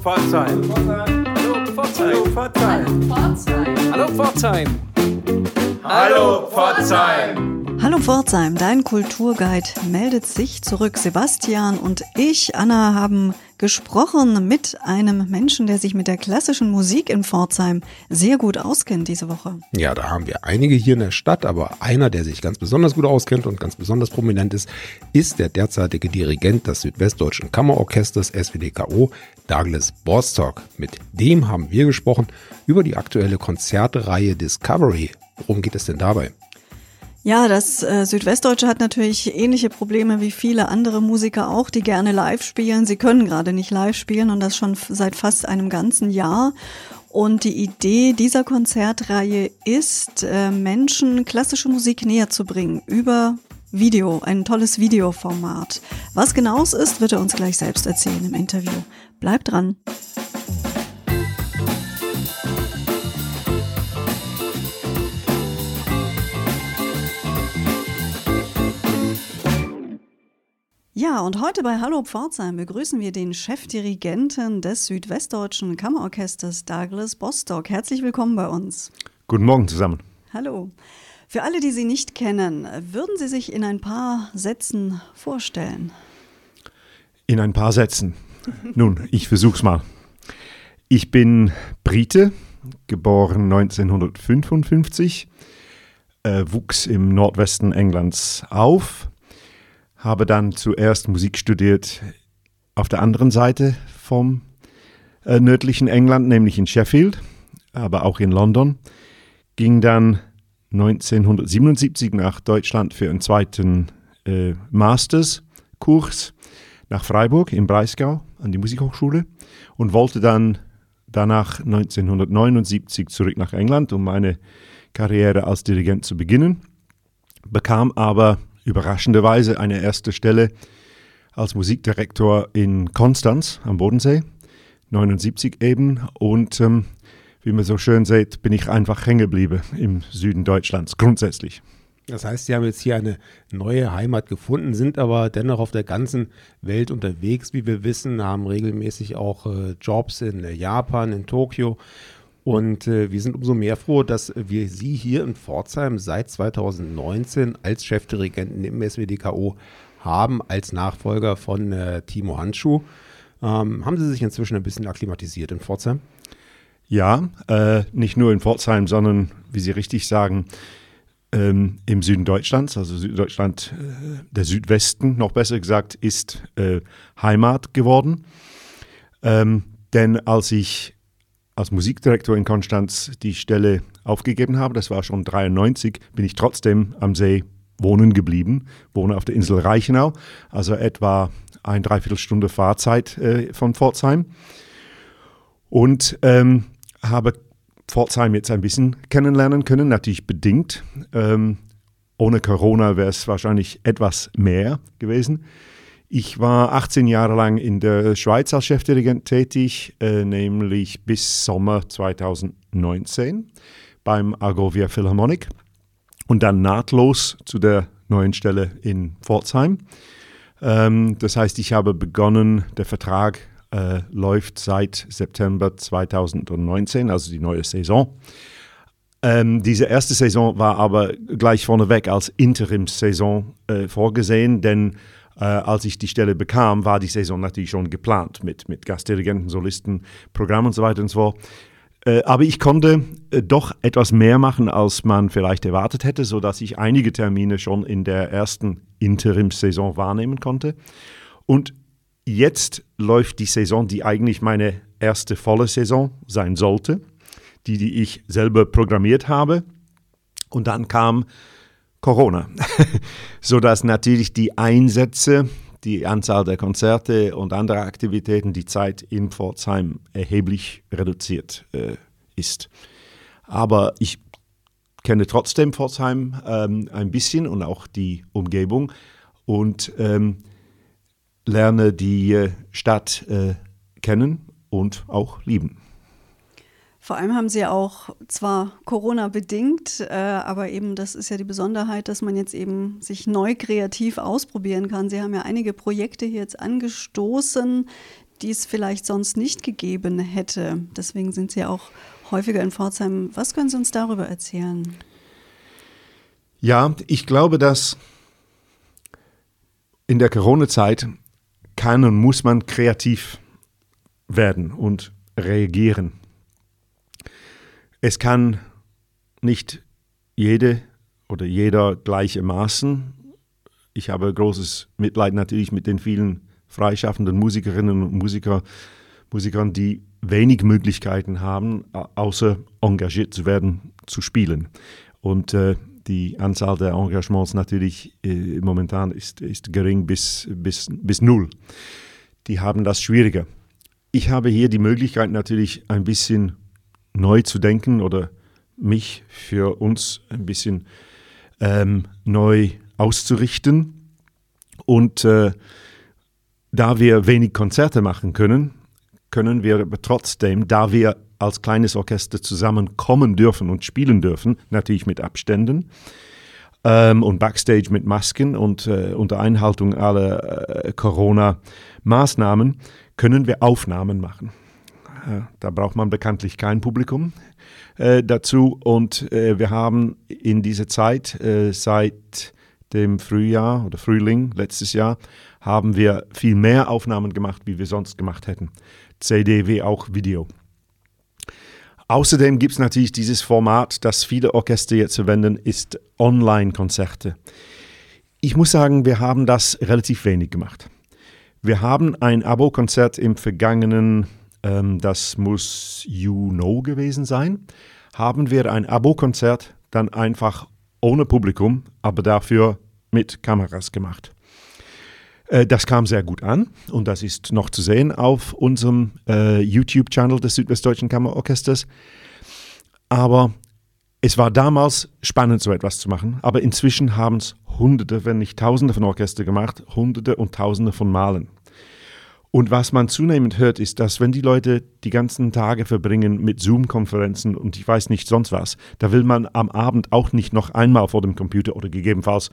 Pforzheim. Hallo Pforzheim. Hallo Pforzheim. Hallo Pforzheim. Hallo Pforzheim, dein Kulturguide meldet sich zurück. Sebastian und ich, Anna, haben gesprochen mit einem Menschen, der sich mit der klassischen Musik in Pforzheim sehr gut auskennt diese Woche. Ja, da haben wir einige hier in der Stadt, aber einer, der sich ganz besonders gut auskennt und ganz besonders prominent ist, ist der derzeitige Dirigent des Südwestdeutschen Kammerorchesters SWDKO, Douglas Bostock. Mit dem haben wir gesprochen über die aktuelle Konzertreihe Discovery. Worum geht es denn dabei? Ja, das äh, Südwestdeutsche hat natürlich ähnliche Probleme wie viele andere Musiker auch, die gerne live spielen. Sie können gerade nicht live spielen und das schon seit fast einem ganzen Jahr. Und die Idee dieser Konzertreihe ist, äh, Menschen klassische Musik näher zu bringen über Video, ein tolles Videoformat. Was genau es ist, wird er uns gleich selbst erzählen im Interview. Bleibt dran. Ja, und heute bei Hallo Pforzheim begrüßen wir den Chefdirigenten des Südwestdeutschen Kammerorchesters Douglas Bostock. Herzlich willkommen bei uns. Guten Morgen zusammen. Hallo. Für alle, die Sie nicht kennen, würden Sie sich in ein paar Sätzen vorstellen? In ein paar Sätzen. Nun, ich versuch's mal. Ich bin Brite, geboren 1955, äh, wuchs im Nordwesten Englands auf habe dann zuerst Musik studiert auf der anderen Seite vom äh, nördlichen England, nämlich in Sheffield, aber auch in London. Ging dann 1977 nach Deutschland für einen zweiten äh, Masterskurs nach Freiburg im Breisgau an die Musikhochschule und wollte dann danach 1979 zurück nach England, um meine Karriere als Dirigent zu beginnen, bekam aber überraschenderweise eine erste Stelle als Musikdirektor in Konstanz am Bodensee, 79 eben. Und ähm, wie man so schön sieht, bin ich einfach hängen geblieben im Süden Deutschlands, grundsätzlich. Das heißt, Sie haben jetzt hier eine neue Heimat gefunden, sind aber dennoch auf der ganzen Welt unterwegs, wie wir wissen, haben regelmäßig auch äh, Jobs in äh, Japan, in Tokio und äh, wir sind umso mehr froh, dass wir Sie hier in Pforzheim seit 2019 als Chefdirigenten im SWDKO haben, als Nachfolger von äh, Timo Handschuh. Ähm, haben Sie sich inzwischen ein bisschen akklimatisiert in Pforzheim? Ja, äh, nicht nur in Pforzheim, sondern, wie Sie richtig sagen, ähm, im Süden Deutschlands, also Süddeutschland, äh, der Südwesten, noch besser gesagt, ist äh, Heimat geworden. Ähm, denn als ich als Musikdirektor in Konstanz die Stelle aufgegeben habe, das war schon 93, bin ich trotzdem am See wohnen geblieben, wohne auf der Insel Reichenau, also etwa ein Dreiviertelstunde Fahrzeit äh, von Pforzheim und ähm, habe Pforzheim jetzt ein bisschen kennenlernen können, natürlich bedingt. Ähm, ohne Corona wäre es wahrscheinlich etwas mehr gewesen. Ich war 18 Jahre lang in der Schweiz als Chefdirigent tätig, äh, nämlich bis Sommer 2019 beim Argovia Philharmonic und dann nahtlos zu der neuen Stelle in Pforzheim. Ähm, das heißt, ich habe begonnen, der Vertrag äh, läuft seit September 2019, also die neue Saison. Ähm, diese erste Saison war aber gleich vorneweg als Interimssaison äh, vorgesehen, denn äh, als ich die Stelle bekam, war die Saison natürlich schon geplant mit, mit Gastdirigenten, Solisten, Programm und so weiter und so fort. Äh, aber ich konnte äh, doch etwas mehr machen, als man vielleicht erwartet hätte, sodass ich einige Termine schon in der ersten Interimssaison wahrnehmen konnte. Und jetzt läuft die Saison, die eigentlich meine erste volle Saison sein sollte, die, die ich selber programmiert habe. Und dann kam Corona, sodass natürlich die Einsätze, die Anzahl der Konzerte und andere Aktivitäten, die Zeit in Pforzheim erheblich reduziert äh, ist. Aber ich kenne trotzdem Pforzheim ähm, ein bisschen und auch die Umgebung und ähm, lerne die äh, Stadt äh, kennen und auch lieben. Vor allem haben sie auch zwar Corona bedingt, äh, aber eben das ist ja die Besonderheit, dass man jetzt eben sich neu kreativ ausprobieren kann. Sie haben ja einige Projekte hier jetzt angestoßen, die es vielleicht sonst nicht gegeben hätte. Deswegen sind Sie auch häufiger in Pforzheim. Was können Sie uns darüber erzählen? Ja, ich glaube, dass in der Corona-Zeit kann und muss man kreativ werden und reagieren. Es kann nicht jede oder jeder gleichermaßen. Ich habe großes Mitleid natürlich mit den vielen freischaffenden Musikerinnen und Musiker, Musikern, die wenig Möglichkeiten haben, außer engagiert zu werden, zu spielen. Und äh, die Anzahl der Engagements natürlich äh, momentan ist, ist gering bis, bis, bis null. Die haben das schwieriger. Ich habe hier die Möglichkeit natürlich ein bisschen neu zu denken oder mich für uns ein bisschen ähm, neu auszurichten. Und äh, da wir wenig Konzerte machen können, können wir trotzdem, da wir als kleines Orchester zusammenkommen dürfen und spielen dürfen, natürlich mit Abständen ähm, und Backstage mit Masken und äh, unter Einhaltung aller äh, Corona-Maßnahmen, können wir Aufnahmen machen. Äh, da braucht man bekanntlich kein Publikum äh, dazu und äh, wir haben in dieser Zeit äh, seit dem Frühjahr oder Frühling letztes Jahr haben wir viel mehr Aufnahmen gemacht, wie wir sonst gemacht hätten. CD wie auch Video. Außerdem gibt es natürlich dieses Format, das viele Orchester jetzt verwenden, ist Online-Konzerte. Ich muss sagen, wir haben das relativ wenig gemacht. Wir haben ein Abo-Konzert im vergangenen, ähm, das muss You Know gewesen sein, haben wir ein Abo-Konzert dann einfach ohne Publikum, aber dafür mit Kameras gemacht. Äh, das kam sehr gut an und das ist noch zu sehen auf unserem äh, YouTube-Channel des Südwestdeutschen Kammerorchesters. Aber es war damals spannend, so etwas zu machen, aber inzwischen haben es Hunderte, wenn nicht Tausende von Orchester gemacht, Hunderte und Tausende von Malen. Und was man zunehmend hört, ist, dass wenn die Leute die ganzen Tage verbringen mit Zoom-Konferenzen und ich weiß nicht sonst was, da will man am Abend auch nicht noch einmal vor dem Computer oder gegebenenfalls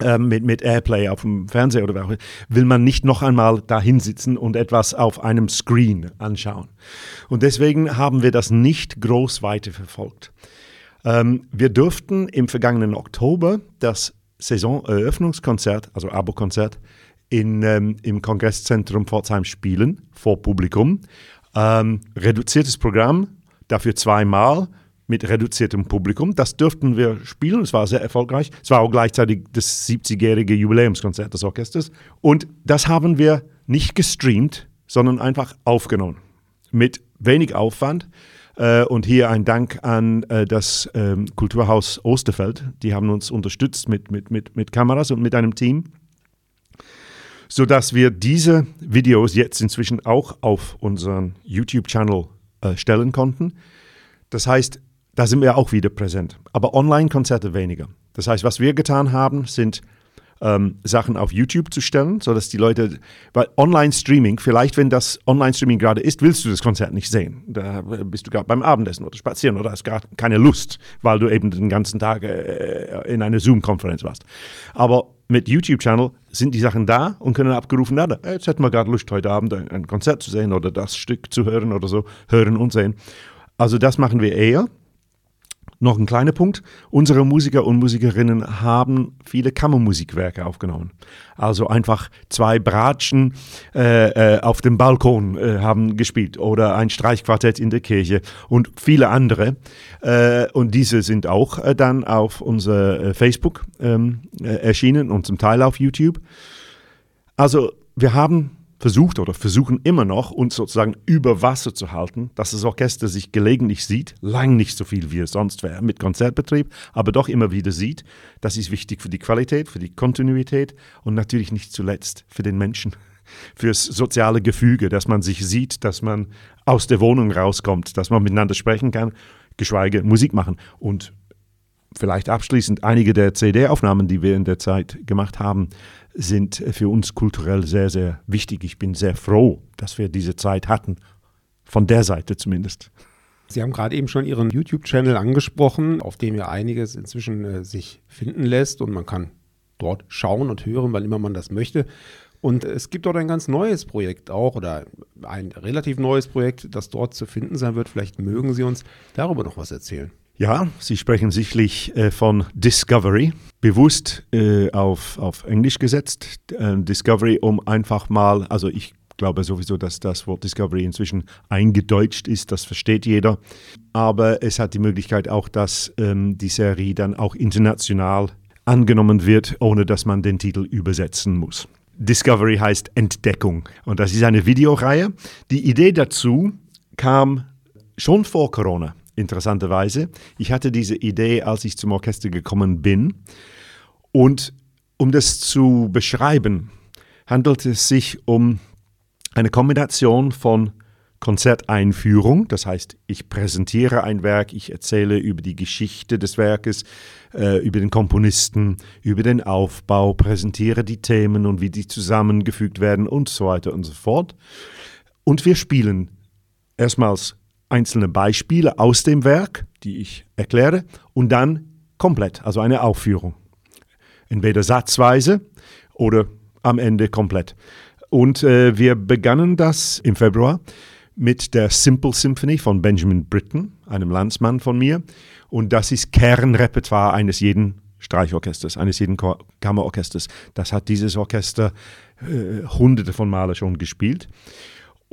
ähm, mit, mit Airplay auf dem Fernseher oder was, will man nicht noch einmal da hinsitzen und etwas auf einem Screen anschauen. Und deswegen haben wir das nicht groß weiterverfolgt. Ähm, wir durften im vergangenen Oktober das Saisoneröffnungskonzert, also Abo-Konzert, in, ähm, im Kongresszentrum Pforzheim spielen, vor Publikum. Ähm, reduziertes Programm, dafür zweimal mit reduziertem Publikum. Das dürften wir spielen, es war sehr erfolgreich. Es war auch gleichzeitig das 70-jährige Jubiläumskonzert des Orchesters. Und das haben wir nicht gestreamt, sondern einfach aufgenommen. Mit wenig Aufwand. Äh, und hier ein Dank an äh, das ähm, Kulturhaus Osterfeld. Die haben uns unterstützt mit, mit, mit, mit Kameras und mit einem Team sodass wir diese Videos jetzt inzwischen auch auf unseren YouTube-Channel äh, stellen konnten. Das heißt, da sind wir auch wieder präsent. Aber Online-Konzerte weniger. Das heißt, was wir getan haben, sind ähm, Sachen auf YouTube zu stellen, sodass die Leute, weil Online-Streaming, vielleicht wenn das Online-Streaming gerade ist, willst du das Konzert nicht sehen. Da bist du gerade beim Abendessen oder spazieren oder hast gar keine Lust, weil du eben den ganzen Tag äh, in einer Zoom-Konferenz warst. Aber mit YouTube-Channel sind die Sachen da und können abgerufen werden. Jetzt hätten wir gerade Lust, heute Abend ein, ein Konzert zu sehen oder das Stück zu hören oder so, hören und sehen. Also das machen wir eher. Noch ein kleiner Punkt. Unsere Musiker und Musikerinnen haben viele Kammermusikwerke aufgenommen. Also einfach zwei Bratschen äh, äh, auf dem Balkon äh, haben gespielt oder ein Streichquartett in der Kirche und viele andere. Äh, und diese sind auch äh, dann auf unser äh, Facebook ähm, erschienen und zum Teil auf YouTube. Also wir haben versucht oder versuchen immer noch, uns sozusagen über Wasser zu halten, dass das Orchester sich gelegentlich sieht, lang nicht so viel wie es sonst wäre mit Konzertbetrieb, aber doch immer wieder sieht. Das ist wichtig für die Qualität, für die Kontinuität und natürlich nicht zuletzt für den Menschen, fürs soziale Gefüge, dass man sich sieht, dass man aus der Wohnung rauskommt, dass man miteinander sprechen kann, geschweige Musik machen und vielleicht abschließend einige der CD-Aufnahmen, die wir in der Zeit gemacht haben, sind für uns kulturell sehr, sehr wichtig. Ich bin sehr froh, dass wir diese Zeit hatten, von der Seite zumindest. Sie haben gerade eben schon Ihren YouTube-Channel angesprochen, auf dem ja einiges inzwischen äh, sich finden lässt und man kann dort schauen und hören, wann immer man das möchte. Und es gibt dort ein ganz neues Projekt auch oder ein relativ neues Projekt, das dort zu finden sein wird. Vielleicht mögen Sie uns darüber noch was erzählen. Ja, Sie sprechen sicherlich äh, von Discovery, bewusst äh, auf, auf Englisch gesetzt. Äh, Discovery, um einfach mal, also ich glaube sowieso, dass das Wort Discovery inzwischen eingedeutscht ist, das versteht jeder. Aber es hat die Möglichkeit auch, dass ähm, die Serie dann auch international angenommen wird, ohne dass man den Titel übersetzen muss. Discovery heißt Entdeckung und das ist eine Videoreihe. Die Idee dazu kam schon vor Corona, interessanterweise. Ich hatte diese Idee, als ich zum Orchester gekommen bin. Und um das zu beschreiben, handelt es sich um eine Kombination von Konzerteinführung, das heißt, ich präsentiere ein Werk, ich erzähle über die Geschichte des Werkes, äh, über den Komponisten, über den Aufbau, präsentiere die Themen und wie die zusammengefügt werden und so weiter und so fort. Und wir spielen erstmals einzelne Beispiele aus dem Werk, die ich erkläre, und dann komplett, also eine Aufführung. Entweder satzweise oder am Ende komplett. Und äh, wir begannen das im Februar mit der Simple Symphony von Benjamin Britten, einem Landsmann von mir. Und das ist Kernrepertoire eines jeden Streichorchesters, eines jeden Kammerorchesters. Das hat dieses Orchester äh, hunderte von Male schon gespielt.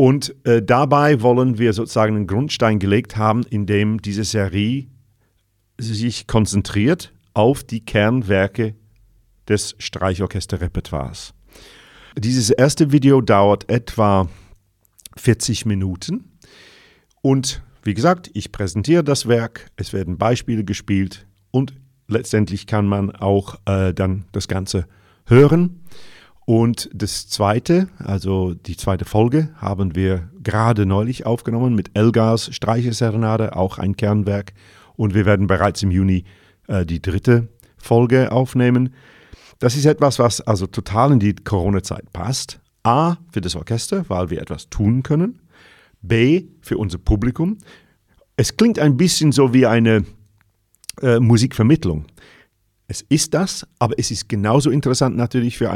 Und äh, dabei wollen wir sozusagen einen Grundstein gelegt haben, indem diese Serie sich konzentriert auf die Kernwerke des Streichorchesterrepertoires. Dieses erste Video dauert etwa 40 Minuten. Und wie gesagt, ich präsentiere das Werk, es werden Beispiele gespielt und letztendlich kann man auch äh, dann das Ganze hören. Und das zweite, also die zweite Folge, haben wir gerade neulich aufgenommen mit Elgars Streicherserenade, auch ein Kernwerk. Und wir werden bereits im Juni äh, die dritte Folge aufnehmen. Das ist etwas, was also total in die Corona-Zeit passt. A, für das Orchester, weil wir etwas tun können. B, für unser Publikum. Es klingt ein bisschen so wie eine äh, Musikvermittlung. Es ist das, aber es ist genauso interessant natürlich für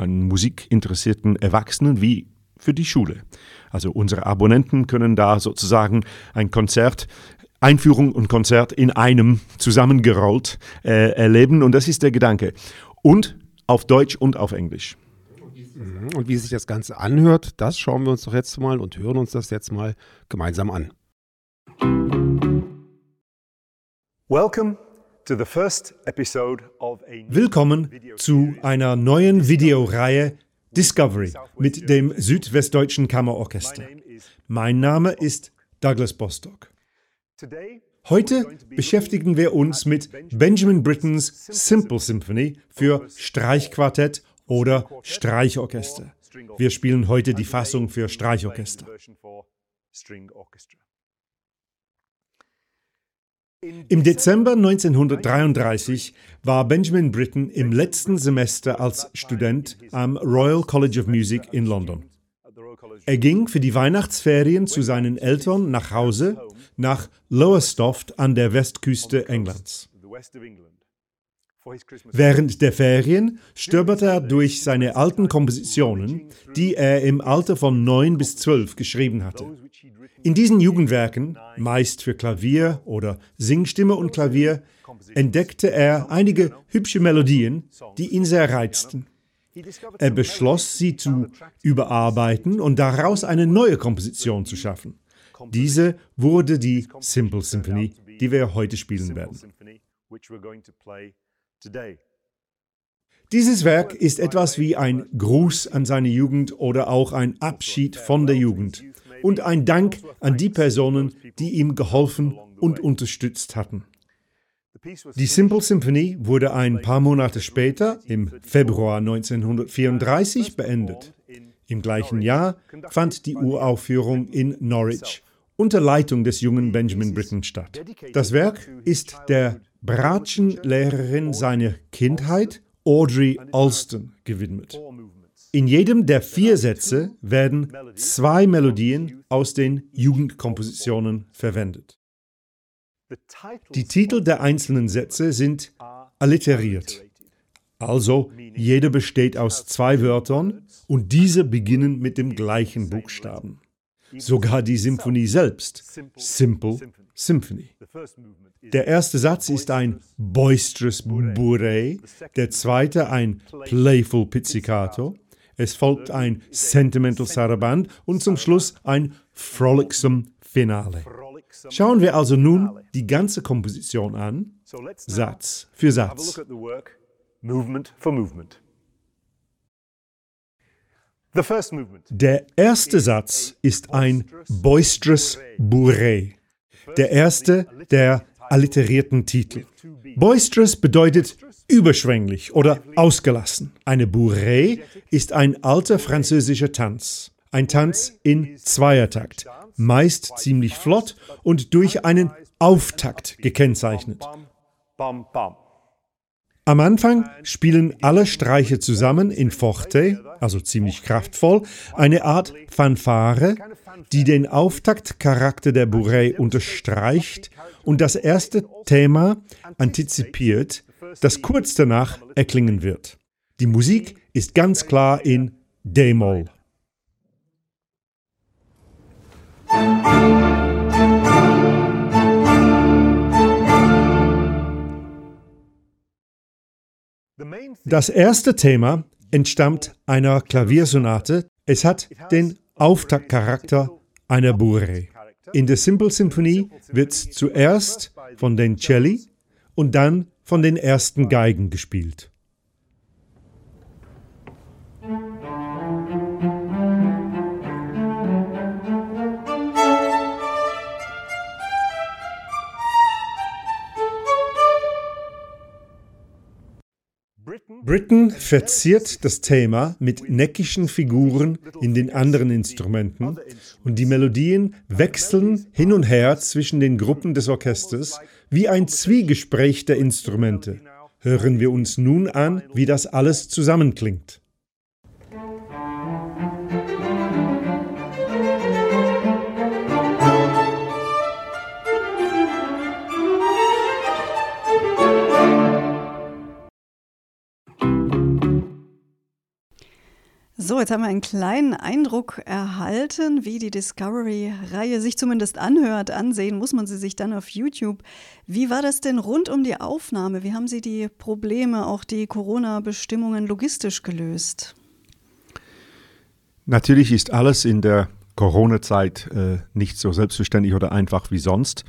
einen, einen musikinteressierten Erwachsenen wie für die Schule. Also unsere Abonnenten können da sozusagen ein Konzert Einführung und Konzert in einem zusammengerollt äh, erleben und das ist der Gedanke. Und auf Deutsch und auf Englisch. Und wie sich das Ganze anhört, das schauen wir uns doch jetzt mal und hören uns das jetzt mal gemeinsam an. Welcome Willkommen zu einer neuen Videoreihe Discovery mit dem Südwestdeutschen Kammerorchester. Mein Name ist Douglas Bostock. Heute beschäftigen wir uns mit Benjamin Brittons Simple Symphony für Streichquartett oder Streichorchester. Wir spielen heute die Fassung für Streichorchester. Im Dezember 1933 war Benjamin Britten im letzten Semester als Student am Royal College of Music in London. Er ging für die Weihnachtsferien zu seinen Eltern nach Hause nach Lowestoft an der Westküste Englands. Während der Ferien stöberte er durch seine alten Kompositionen, die er im Alter von neun bis zwölf geschrieben hatte. In diesen Jugendwerken, meist für Klavier oder Singstimme und Klavier, entdeckte er einige hübsche Melodien, die ihn sehr reizten. Er beschloss, sie zu überarbeiten und daraus eine neue Komposition zu schaffen. Diese wurde die Simple Symphony, die wir heute spielen werden. Dieses Werk ist etwas wie ein Gruß an seine Jugend oder auch ein Abschied von der Jugend und ein Dank an die Personen, die ihm geholfen und unterstützt hatten. Die Simple Symphony wurde ein paar Monate später, im Februar 1934, beendet. Im gleichen Jahr fand die Uraufführung in Norwich unter Leitung des jungen Benjamin Britten statt. Das Werk ist der Bratschenlehrerin seiner Kindheit, Audrey Alston, gewidmet. In jedem der vier Sätze werden zwei Melodien aus den Jugendkompositionen verwendet. Die Titel der einzelnen Sätze sind alliteriert. Also, jeder besteht aus zwei Wörtern und diese beginnen mit dem gleichen Buchstaben. Sogar die Symphonie selbst, Simple Symphony. Der erste Satz ist ein boisterous bourrée, der zweite ein playful pizzicato, es folgt ein sentimental saraband und zum Schluss ein frolicsome Finale. Schauen wir also nun die ganze Komposition an, Satz für Satz. Der erste Satz ist ein boisterous bourrée. Der erste der alliterierten Titel. Boisterous bedeutet überschwänglich oder ausgelassen. Eine bourrée ist ein alter französischer Tanz. Ein Tanz in Zweiertakt, meist ziemlich flott und durch einen Auftakt gekennzeichnet. Am Anfang spielen alle Streiche zusammen in Forte, also ziemlich kraftvoll, eine Art Fanfare, die den Auftaktcharakter der Bourrée unterstreicht und das erste Thema antizipiert, das kurz danach erklingen wird. Die Musik ist ganz klar in D-Moll. Das erste Thema entstammt einer Klaviersonate. Es hat den Auftaktcharakter einer Bourrée. In der Simple Symphony wird zuerst von den Celli und dann von den ersten Geigen gespielt. Britten verziert das Thema mit neckischen Figuren in den anderen Instrumenten und die Melodien wechseln hin und her zwischen den Gruppen des Orchesters wie ein Zwiegespräch der Instrumente. Hören wir uns nun an, wie das alles zusammenklingt. So, jetzt haben wir einen kleinen Eindruck erhalten, wie die Discovery-Reihe sich zumindest anhört. Ansehen muss man sie sich dann auf YouTube. Wie war das denn rund um die Aufnahme? Wie haben Sie die Probleme, auch die Corona-Bestimmungen logistisch gelöst? Natürlich ist alles in der Corona-Zeit äh, nicht so selbstverständlich oder einfach wie sonst.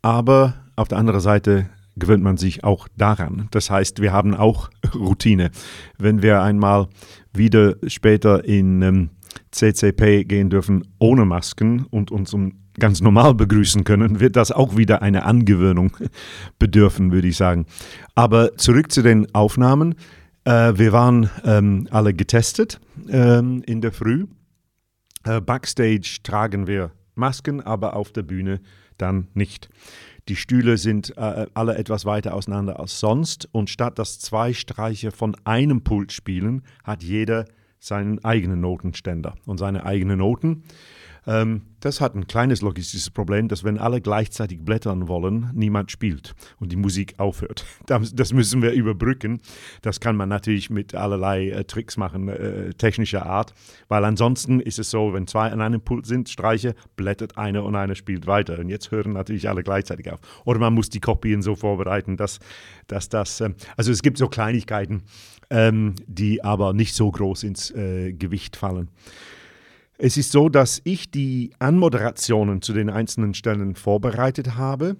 Aber auf der anderen Seite gewöhnt man sich auch daran. Das heißt, wir haben auch Routine. Wenn wir einmal wieder später in ähm, CCP gehen dürfen ohne Masken und uns ganz normal begrüßen können, wird das auch wieder eine Angewöhnung bedürfen, würde ich sagen. Aber zurück zu den Aufnahmen. Äh, wir waren ähm, alle getestet ähm, in der Früh. Äh, Backstage tragen wir Masken, aber auf der Bühne dann nicht. Die Stühle sind äh, alle etwas weiter auseinander als sonst und statt dass zwei Streiche von einem Pult spielen, hat jeder seinen eigenen Notenständer und seine eigenen Noten. Ähm, das hat ein kleines logistisches Problem, dass wenn alle gleichzeitig blättern wollen, niemand spielt und die Musik aufhört. Das müssen wir überbrücken. Das kann man natürlich mit allerlei äh, Tricks machen, äh, technischer Art, weil ansonsten ist es so, wenn zwei an einem Pult sind, Streiche, blättert einer und einer spielt weiter. Und jetzt hören natürlich alle gleichzeitig auf. Oder man muss die Kopien so vorbereiten, dass, dass das, äh, also es gibt so Kleinigkeiten, ähm, die aber nicht so groß ins äh, Gewicht fallen. Es ist so, dass ich die Anmoderationen zu den einzelnen Stellen vorbereitet habe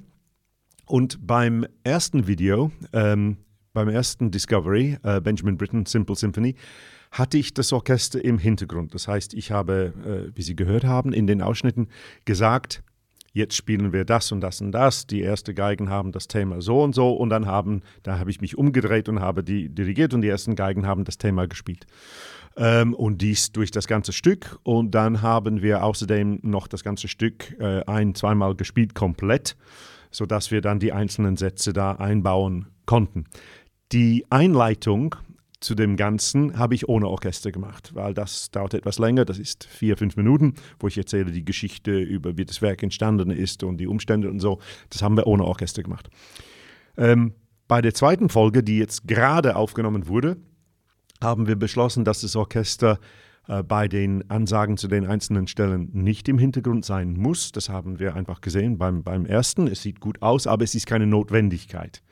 und beim ersten Video, ähm, beim ersten Discovery, äh, Benjamin Britten Simple Symphony, hatte ich das Orchester im Hintergrund. Das heißt, ich habe, äh, wie Sie gehört haben, in den Ausschnitten gesagt, jetzt spielen wir das und das und das. Die ersten Geigen haben das Thema so und so und dann haben, da habe ich mich umgedreht und habe die dirigiert und die ersten Geigen haben das Thema gespielt. Ähm, und dies durch das ganze Stück. Und dann haben wir außerdem noch das ganze Stück äh, ein-, zweimal gespielt komplett, sodass wir dann die einzelnen Sätze da einbauen konnten. Die Einleitung zu dem Ganzen habe ich ohne Orchester gemacht, weil das dauert etwas länger. Das ist vier, fünf Minuten, wo ich erzähle die Geschichte über, wie das Werk entstanden ist und die Umstände und so. Das haben wir ohne Orchester gemacht. Ähm, Bei der zweiten Folge, die jetzt gerade aufgenommen wurde, haben wir beschlossen, dass das Orchester äh, bei den Ansagen zu den einzelnen Stellen nicht im Hintergrund sein muss. Das haben wir einfach gesehen beim, beim ersten. Es sieht gut aus, aber es ist keine Notwendigkeit.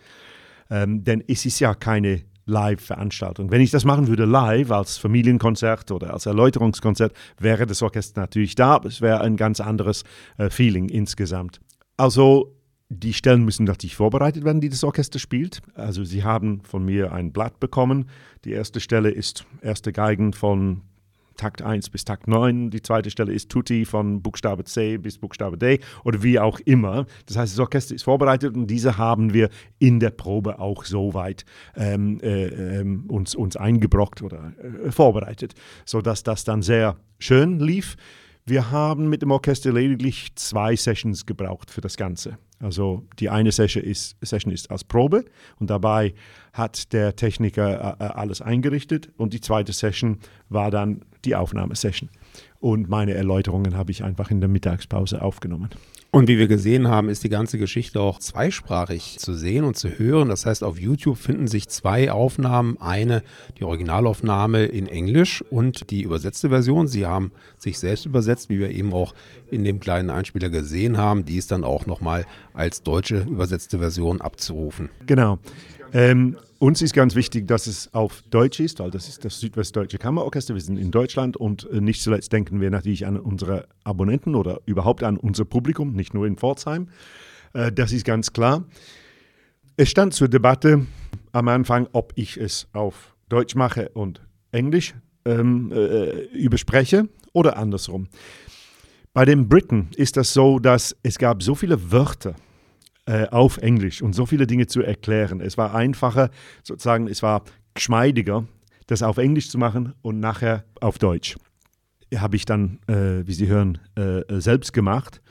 Ähm, denn es ist ja keine Live-Veranstaltung. Wenn ich das machen würde live als Familienkonzert oder als Erläuterungskonzert, wäre das Orchester natürlich da, aber es wäre ein ganz anderes äh, Feeling insgesamt. Also die Stellen müssen natürlich vorbereitet werden, die das Orchester spielt. Also sie haben von mir ein Blatt bekommen. Die erste Stelle ist erste Geigen von Takt 1 bis Takt 9. Die zweite Stelle ist Tutti von Buchstabe C bis Buchstabe D oder wie auch immer. Das heißt, das Orchester ist vorbereitet und diese haben wir in der Probe auch so weit ähm, äh, äh, uns, uns eingebrockt oder äh, vorbereitet, sodass das dann sehr schön lief. Wir haben mit dem Orchester lediglich zwei Sessions gebraucht für das Ganze. Also die eine Session ist, Session ist als Probe und dabei hat der Techniker äh, äh, alles eingerichtet und die zweite Session war dann die Aufnahmesession. Und meine Erläuterungen habe ich einfach in der Mittagspause aufgenommen. Und wie wir gesehen haben, ist die ganze Geschichte auch zweisprachig zu sehen und zu hören. Das heißt, auf YouTube finden sich zwei Aufnahmen. Eine, die Originalaufnahme in Englisch und die übersetzte Version. Sie haben sich selbst übersetzt, wie wir eben auch in dem kleinen Einspieler gesehen haben. Die ist dann auch nochmal als deutsche übersetzte Version abzurufen. Genau. Ähm, uns ist ganz wichtig, dass es auf Deutsch ist, weil das ist das Südwestdeutsche Kammerorchester. Wir sind in Deutschland und äh, nicht zuletzt denken wir natürlich an unsere Abonnenten oder überhaupt an unser Publikum, nicht nur in Pforzheim. Äh, das ist ganz klar. Es stand zur Debatte am Anfang, ob ich es auf Deutsch mache und Englisch ähm, äh, überspreche oder andersrum. Bei den Briten ist das so, dass es gab so viele Wörter äh, auf Englisch und so viele Dinge zu erklären. Es war einfacher, sozusagen, es war geschmeidiger, das auf Englisch zu machen und nachher auf Deutsch. Habe ich dann, äh, wie Sie hören, äh, selbst gemacht.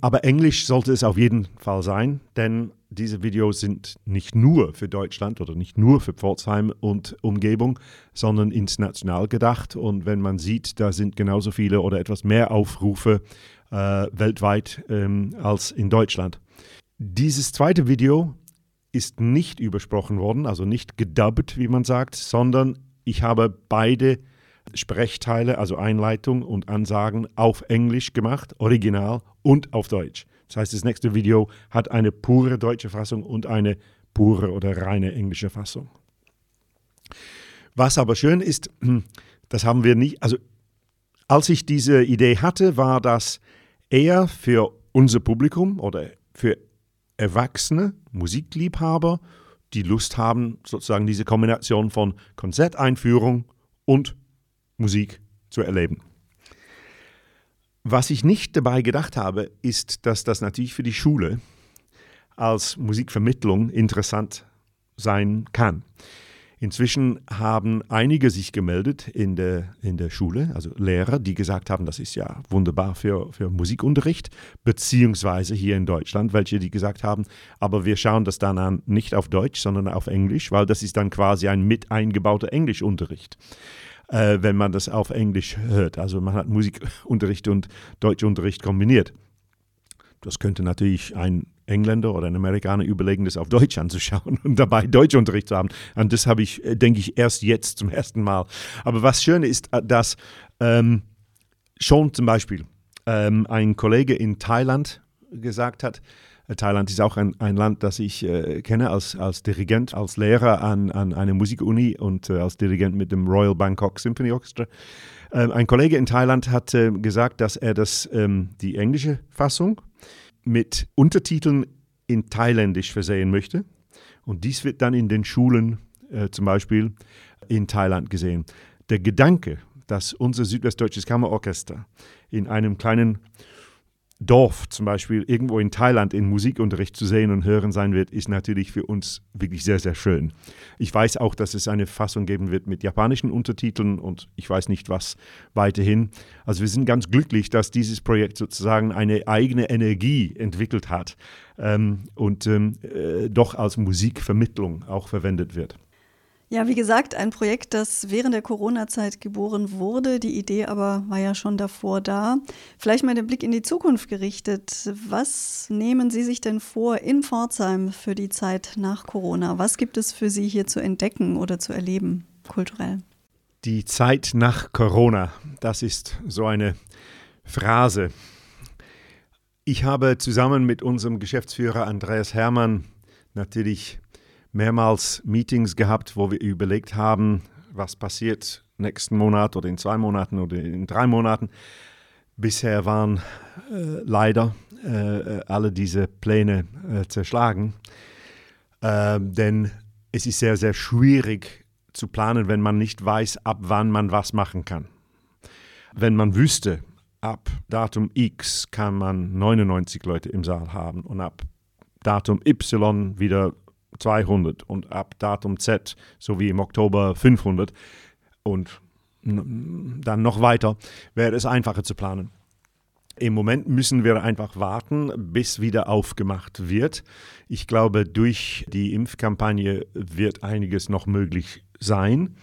Aber Englisch sollte es auf jeden Fall sein, denn diese Videos sind nicht nur für Deutschland oder nicht nur für Pforzheim und Umgebung, sondern international gedacht. Und wenn man sieht, da sind genauso viele oder etwas mehr Aufrufe äh, weltweit ähm, als in Deutschland. Dieses zweite Video ist nicht übersprochen worden, also nicht gedubbt, wie man sagt, sondern ich habe beide Sprechteile, also Einleitung und Ansagen auf Englisch gemacht, original und auf Deutsch. Das heißt, das nächste Video hat eine pure deutsche Fassung und eine pure oder reine englische Fassung. Was aber schön ist, das haben wir nicht, also als ich diese Idee hatte, war das eher für unser Publikum oder für Erwachsene, Musikliebhaber, die Lust haben, sozusagen diese Kombination von Konzerteinführung und Musik zu erleben. Was ich nicht dabei gedacht habe, ist, dass das natürlich für die Schule als Musikvermittlung interessant sein kann. Inzwischen haben einige sich gemeldet in der, in der Schule, also Lehrer, die gesagt haben, das ist ja wunderbar für, für Musikunterricht, beziehungsweise hier in Deutschland, welche die gesagt haben, aber wir schauen das dann an, nicht auf Deutsch, sondern auf Englisch, weil das ist dann quasi ein mit eingebauter Englischunterricht. Äh, wenn man das auf Englisch hört. Also man hat Musikunterricht und Deutschunterricht kombiniert. Das könnte natürlich ein Engländer oder ein Amerikaner überlegen, das auf Deutsch anzuschauen und dabei Deutschunterricht zu haben. Und das habe ich, äh, denke ich, erst jetzt zum ersten Mal. Aber was schön ist, äh, dass ähm, schon zum Beispiel ähm, ein Kollege in Thailand gesagt hat, Thailand ist auch ein, ein Land, das ich äh, kenne als, als Dirigent, als Lehrer an, an einer Musikuni und äh, als Dirigent mit dem Royal Bangkok Symphony Orchestra. Ähm, ein Kollege in Thailand hat äh, gesagt, dass er das, ähm, die englische Fassung mit Untertiteln in Thailändisch versehen möchte. Und dies wird dann in den Schulen äh, zum Beispiel in Thailand gesehen. Der Gedanke, dass unser Südwestdeutsches Kammerorchester in einem kleinen Dorf zum Beispiel irgendwo in Thailand in Musikunterricht zu sehen und hören sein wird, ist natürlich für uns wirklich sehr, sehr schön. Ich weiß auch, dass es eine Fassung geben wird mit japanischen Untertiteln und ich weiß nicht was weiterhin. Also wir sind ganz glücklich, dass dieses Projekt sozusagen eine eigene Energie entwickelt hat ähm, und ähm, äh, doch als Musikvermittlung auch verwendet wird. Ja, wie gesagt, ein Projekt, das während der Corona-Zeit geboren wurde. Die Idee aber war ja schon davor da. Vielleicht mal den Blick in die Zukunft gerichtet. Was nehmen Sie sich denn vor in Pforzheim für die Zeit nach Corona? Was gibt es für Sie hier zu entdecken oder zu erleben, kulturell? Die Zeit nach Corona, das ist so eine Phrase. Ich habe zusammen mit unserem Geschäftsführer Andreas Hermann natürlich mehrmals Meetings gehabt, wo wir überlegt haben, was passiert nächsten Monat oder in zwei Monaten oder in drei Monaten. Bisher waren äh, leider äh, alle diese Pläne äh, zerschlagen, ähm, denn es ist sehr, sehr schwierig zu planen, wenn man nicht weiß, ab wann man was machen kann. Wenn man wüsste, ab Datum X kann man 99 Leute im Saal haben und ab Datum Y wieder 200 und ab Datum Z, so wie im Oktober 500 und dann noch weiter, wäre es einfacher zu planen. Im Moment müssen wir einfach warten, bis wieder aufgemacht wird. Ich glaube, durch die Impfkampagne wird einiges noch möglich sein.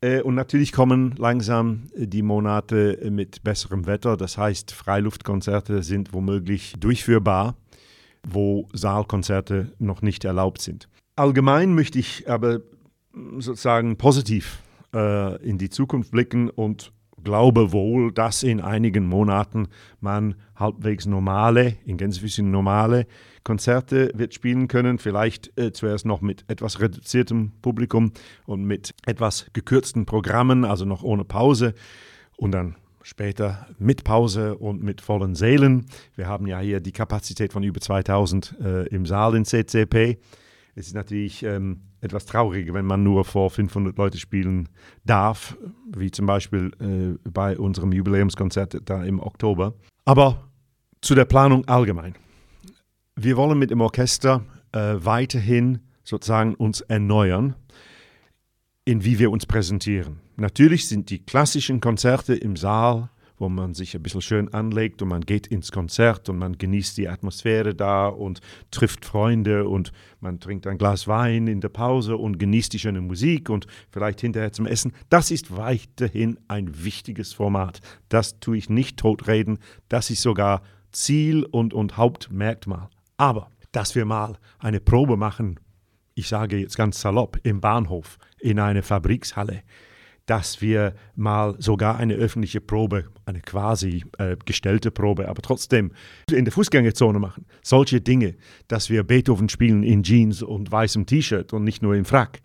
Äh, und natürlich kommen langsam die Monate mit besserem Wetter. Das heißt, Freiluftkonzerte sind womöglich durchführbar wo Saalkonzerte noch nicht erlaubt sind. Allgemein möchte ich aber sozusagen positiv äh, in die Zukunft blicken und glaube wohl, dass in einigen Monaten man halbwegs normale, in Gänsefüßchen normale Konzerte wird spielen können. Vielleicht äh, zuerst noch mit etwas reduziertem Publikum und mit etwas gekürzten Programmen, also noch ohne Pause. Und dann später mit Pause und mit vollen Sälen. Wir haben ja hier die Kapazität von über 2000 äh, im Saal in CCP. Es ist natürlich ähm, etwas trauriger, wenn man nur vor 500 Leute spielen darf, wie zum Beispiel äh, bei unserem Jubiläumskonzert da im Oktober. Aber zu der Planung allgemein. Wir wollen mit dem Orchester äh, weiterhin sozusagen uns erneuern, in wie wir uns präsentieren. Natürlich sind die klassischen Konzerte im Saal, wo man sich ein bisschen schön anlegt und man geht ins Konzert und man genießt die Atmosphäre da und trifft Freunde und man trinkt ein Glas Wein in der Pause und genießt die schöne Musik und vielleicht hinterher zum Essen. Das ist weiterhin ein wichtiges Format. Das tue ich nicht totreden. Das ist sogar Ziel und, und Hauptmerkmal. Aber dass wir mal eine Probe machen, ich sage jetzt ganz salopp, im Bahnhof, in einer Fabrikshalle, dass wir mal sogar eine öffentliche Probe, eine quasi äh, gestellte Probe, aber trotzdem in der Fußgängerzone machen. Solche Dinge, dass wir Beethoven spielen in Jeans und weißem T-Shirt und nicht nur im Frack.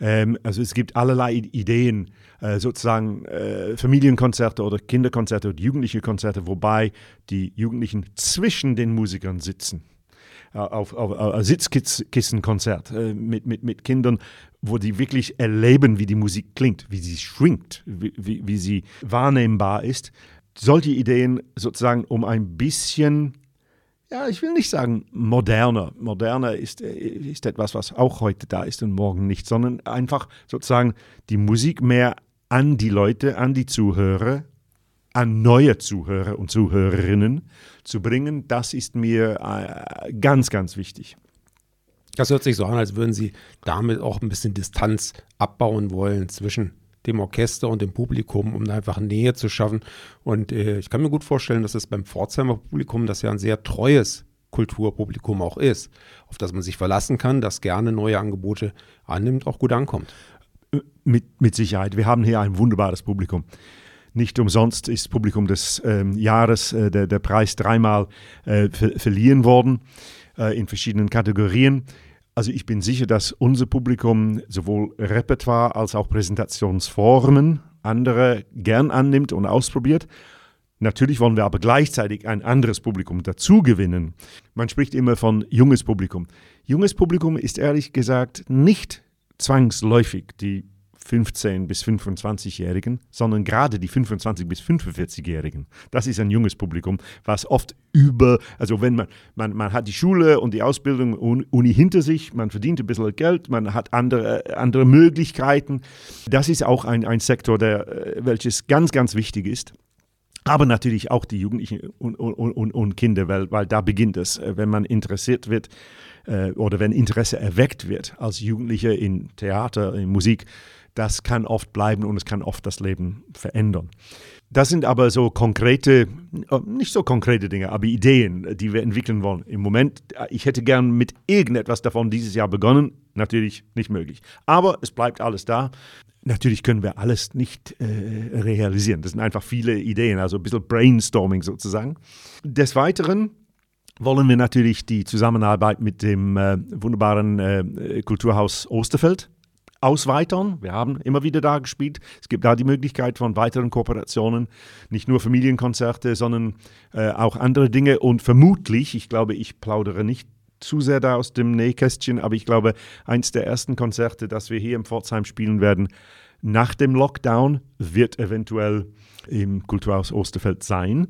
Ähm, also es gibt allerlei Ideen, äh, sozusagen äh, Familienkonzerte oder Kinderkonzerte oder jugendliche Konzerte, wobei die Jugendlichen zwischen den Musikern sitzen auf, auf, auf Sitzkissenkonzert äh, mit, mit, mit Kindern, wo die wirklich erleben, wie die Musik klingt, wie sie schwingt, wie, wie, wie sie wahrnehmbar ist. Solche Ideen sozusagen, um ein bisschen ja, ich will nicht sagen moderner. Moderner ist, äh, ist etwas, was auch heute da ist und morgen nicht, sondern einfach sozusagen die Musik mehr an die Leute, an die Zuhörer an neue Zuhörer und Zuhörerinnen zu bringen, das ist mir äh, ganz, ganz wichtig. Das hört sich so an, als würden Sie damit auch ein bisschen Distanz abbauen wollen zwischen dem Orchester und dem Publikum, um einfach Nähe zu schaffen. Und äh, ich kann mir gut vorstellen, dass es beim Pforzheimer Publikum, das ja ein sehr treues Kulturpublikum auch ist, auf das man sich verlassen kann, das gerne neue Angebote annimmt, auch gut ankommt. Äh, mit, mit Sicherheit. Wir haben hier ein wunderbares Publikum. Nicht umsonst ist Publikum des ähm, Jahres äh, der, der Preis dreimal äh, ver verliehen worden äh, in verschiedenen Kategorien. Also ich bin sicher, dass unser Publikum sowohl Repertoire als auch Präsentationsformen andere gern annimmt und ausprobiert. Natürlich wollen wir aber gleichzeitig ein anderes Publikum dazu gewinnen. Man spricht immer von junges Publikum. Junges Publikum ist ehrlich gesagt nicht zwangsläufig die 15- bis 25-Jährigen, sondern gerade die 25- bis 45-Jährigen. Das ist ein junges Publikum, was oft über, also wenn man, man, man hat die Schule und die Ausbildung Uni hinter sich, man verdient ein bisschen Geld, man hat andere, andere Möglichkeiten. Das ist auch ein, ein Sektor, der, äh, welches ganz, ganz wichtig ist. aber natürlich auch die Jugendlichen und, und, und, und Kinder, weil, weil da beginnt es. Äh, wenn man interessiert wird äh, oder wenn Interesse erweckt wird als Jugendlicher in Theater, in Musik, das kann oft bleiben und es kann oft das Leben verändern. Das sind aber so konkrete, äh, nicht so konkrete Dinge, aber Ideen, die wir entwickeln wollen. Im Moment, äh, ich hätte gern mit irgendetwas davon dieses Jahr begonnen. Natürlich nicht möglich. Aber es bleibt alles da. Natürlich können wir alles nicht äh, realisieren. Das sind einfach viele Ideen, also ein bisschen Brainstorming sozusagen. Des Weiteren wollen wir natürlich die Zusammenarbeit mit dem äh, wunderbaren äh, Kulturhaus Osterfeld ausweitern. Wir haben immer wieder da gespielt. Es gibt da die Möglichkeit von weiteren Kooperationen, nicht nur Familienkonzerte, sondern äh, auch andere Dinge. Und vermutlich, ich glaube, ich plaudere nicht zu sehr da aus dem Nähkästchen, aber ich glaube, eins der ersten Konzerte, das wir hier im Pforzheim spielen werden, nach dem Lockdown, wird eventuell im Kulturhaus Osterfeld sein.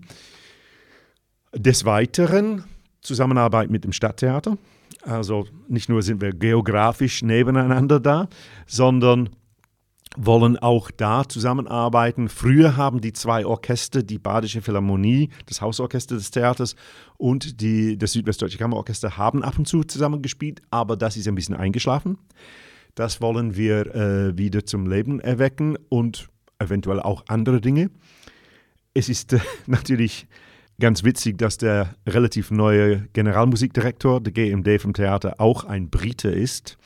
Des Weiteren Zusammenarbeit mit dem Stadttheater. Also nicht nur sind wir geografisch nebeneinander da, sondern wollen auch da zusammenarbeiten. Früher haben die zwei Orchester, die Badische Philharmonie, das Hausorchester des Theaters und die, das Südwestdeutsche Kammerorchester, haben ab und zu zusammengespielt, aber das ist ein bisschen eingeschlafen. Das wollen wir äh, wieder zum Leben erwecken und eventuell auch andere Dinge. Es ist äh, natürlich ganz witzig, dass der relativ neue Generalmusikdirektor der GMD vom Theater auch ein Brite ist.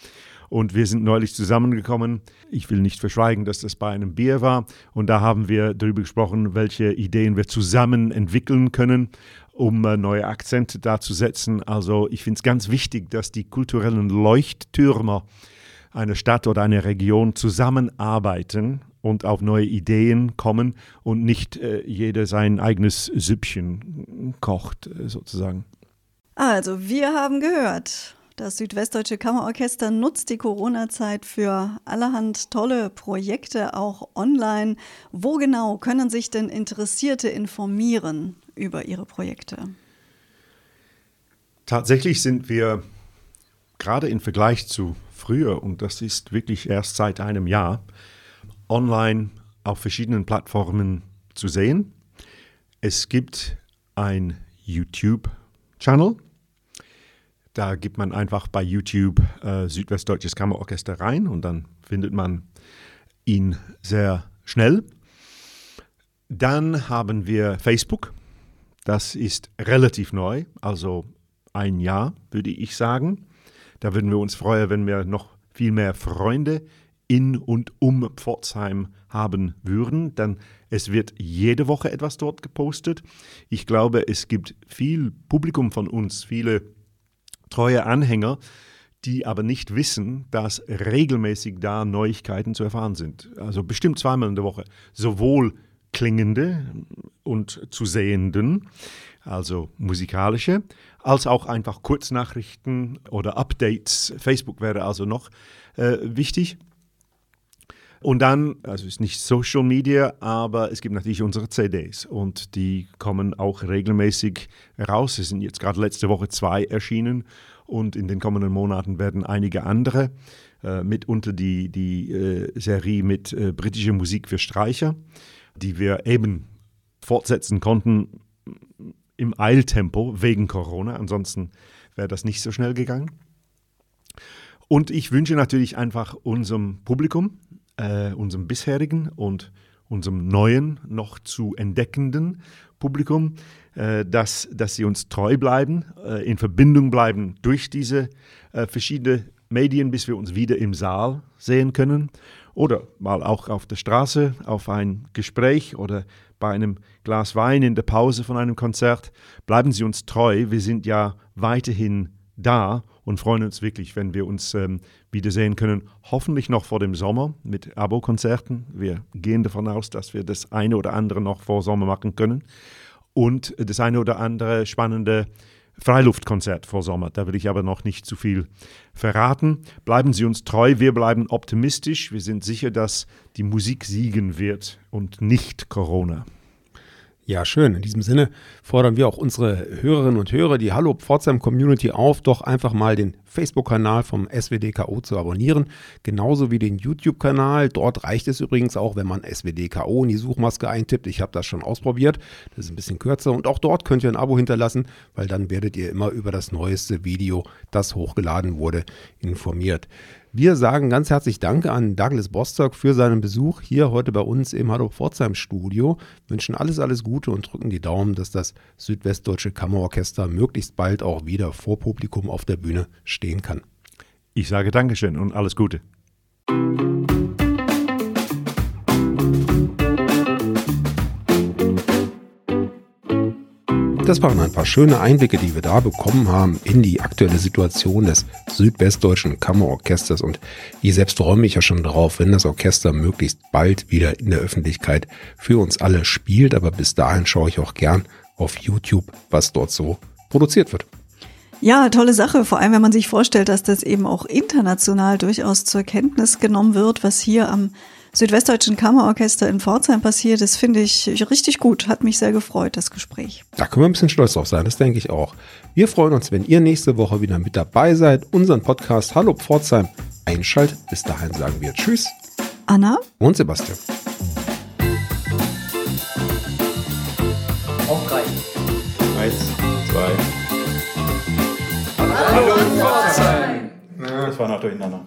Und wir sind neulich zusammengekommen. Ich will nicht verschweigen, dass das bei einem Bier war. Und da haben wir darüber gesprochen, welche Ideen wir zusammen entwickeln können, um äh, neue Akzente da zu setzen. Also ich finde es ganz wichtig, dass die kulturellen Leuchttürmer einer Stadt oder einer Region zusammenarbeiten und auf neue Ideen kommen und nicht äh, jeder sein eigenes Süppchen kocht, äh, sozusagen. Also, wir haben gehört. Das Südwestdeutsche Kammerorchester nutzt die Corona-Zeit für allerhand tolle Projekte, auch online. Wo genau können sich denn Interessierte informieren über ihre Projekte? Tatsächlich sind wir gerade im Vergleich zu früher, und das ist wirklich erst seit einem Jahr, online auf verschiedenen Plattformen zu sehen. Es gibt ein YouTube-Channel. Da gibt man einfach bei YouTube äh, Südwestdeutsches Kammerorchester rein und dann findet man ihn sehr schnell. Dann haben wir Facebook. Das ist relativ neu, also ein Jahr würde ich sagen. Da würden wir uns freuen, wenn wir noch viel mehr Freunde in und um Pforzheim haben würden, denn es wird jede Woche etwas dort gepostet. Ich glaube, es gibt viel Publikum von uns, viele treue Anhänger, die aber nicht wissen, dass regelmäßig da Neuigkeiten zu erfahren sind. Also bestimmt zweimal in der Woche. Sowohl klingende und zu sehenden, also musikalische, als auch einfach Kurznachrichten oder Updates. Facebook wäre also noch äh, wichtig. Und dann, also ist nicht Social Media, aber es gibt natürlich unsere CDs und die kommen auch regelmäßig raus. Es sind jetzt gerade letzte Woche zwei erschienen und in den kommenden Monaten werden einige andere, äh, mitunter die, die äh, Serie mit äh, britischer Musik für Streicher, die wir eben fortsetzen konnten im Eiltempo wegen Corona. Ansonsten wäre das nicht so schnell gegangen. Und ich wünsche natürlich einfach unserem Publikum, äh, unserem bisherigen und unserem neuen, noch zu entdeckenden Publikum, äh, dass, dass sie uns treu bleiben, äh, in Verbindung bleiben durch diese äh, verschiedenen Medien, bis wir uns wieder im Saal sehen können oder mal auch auf der Straße, auf ein Gespräch oder bei einem Glas Wein in der Pause von einem Konzert. Bleiben Sie uns treu, wir sind ja weiterhin da und freuen uns wirklich, wenn wir uns ähm, wiedersehen können. Hoffentlich noch vor dem Sommer mit Abo-Konzerten. Wir gehen davon aus, dass wir das eine oder andere noch vor Sommer machen können. Und das eine oder andere spannende Freiluftkonzert vor Sommer. Da will ich aber noch nicht zu viel verraten. Bleiben Sie uns treu, wir bleiben optimistisch. Wir sind sicher, dass die Musik siegen wird und nicht Corona. Ja, schön. In diesem Sinne fordern wir auch unsere Hörerinnen und Hörer, die Hallo Pforzheim Community auf, doch einfach mal den Facebook-Kanal vom SWDKO zu abonnieren, genauso wie den YouTube-Kanal. Dort reicht es übrigens auch, wenn man SWDKO in die Suchmaske eintippt. Ich habe das schon ausprobiert. Das ist ein bisschen kürzer und auch dort könnt ihr ein Abo hinterlassen, weil dann werdet ihr immer über das neueste Video, das hochgeladen wurde, informiert. Wir sagen ganz herzlich Danke an Douglas Bostock für seinen Besuch hier heute bei uns im Hallo Pforzheim Studio. Wünschen alles, alles Gute und drücken die Daumen, dass das Südwestdeutsche Kammerorchester möglichst bald auch wieder vor Publikum auf der Bühne stehen kann. Ich sage Dankeschön und alles Gute. Das waren ein paar schöne Einblicke, die wir da bekommen haben in die aktuelle Situation des Südwestdeutschen Kammerorchesters. Und ich selbst freue mich ja schon darauf, wenn das Orchester möglichst bald wieder in der Öffentlichkeit für uns alle spielt. Aber bis dahin schaue ich auch gern auf YouTube, was dort so produziert wird. Ja, tolle Sache. Vor allem, wenn man sich vorstellt, dass das eben auch international durchaus zur Kenntnis genommen wird, was hier am Südwestdeutschen Kammerorchester in Pforzheim passiert. Das finde ich richtig gut. Hat mich sehr gefreut, das Gespräch. Da können wir ein bisschen stolz drauf sein, das denke ich auch. Wir freuen uns, wenn ihr nächste Woche wieder mit dabei seid, unseren Podcast Hallo Pforzheim einschaltet. Bis dahin sagen wir Tschüss. Anna und Sebastian. Auf drei. Eins, zwei. Hallo Pforzheim. Das war noch durcheinander.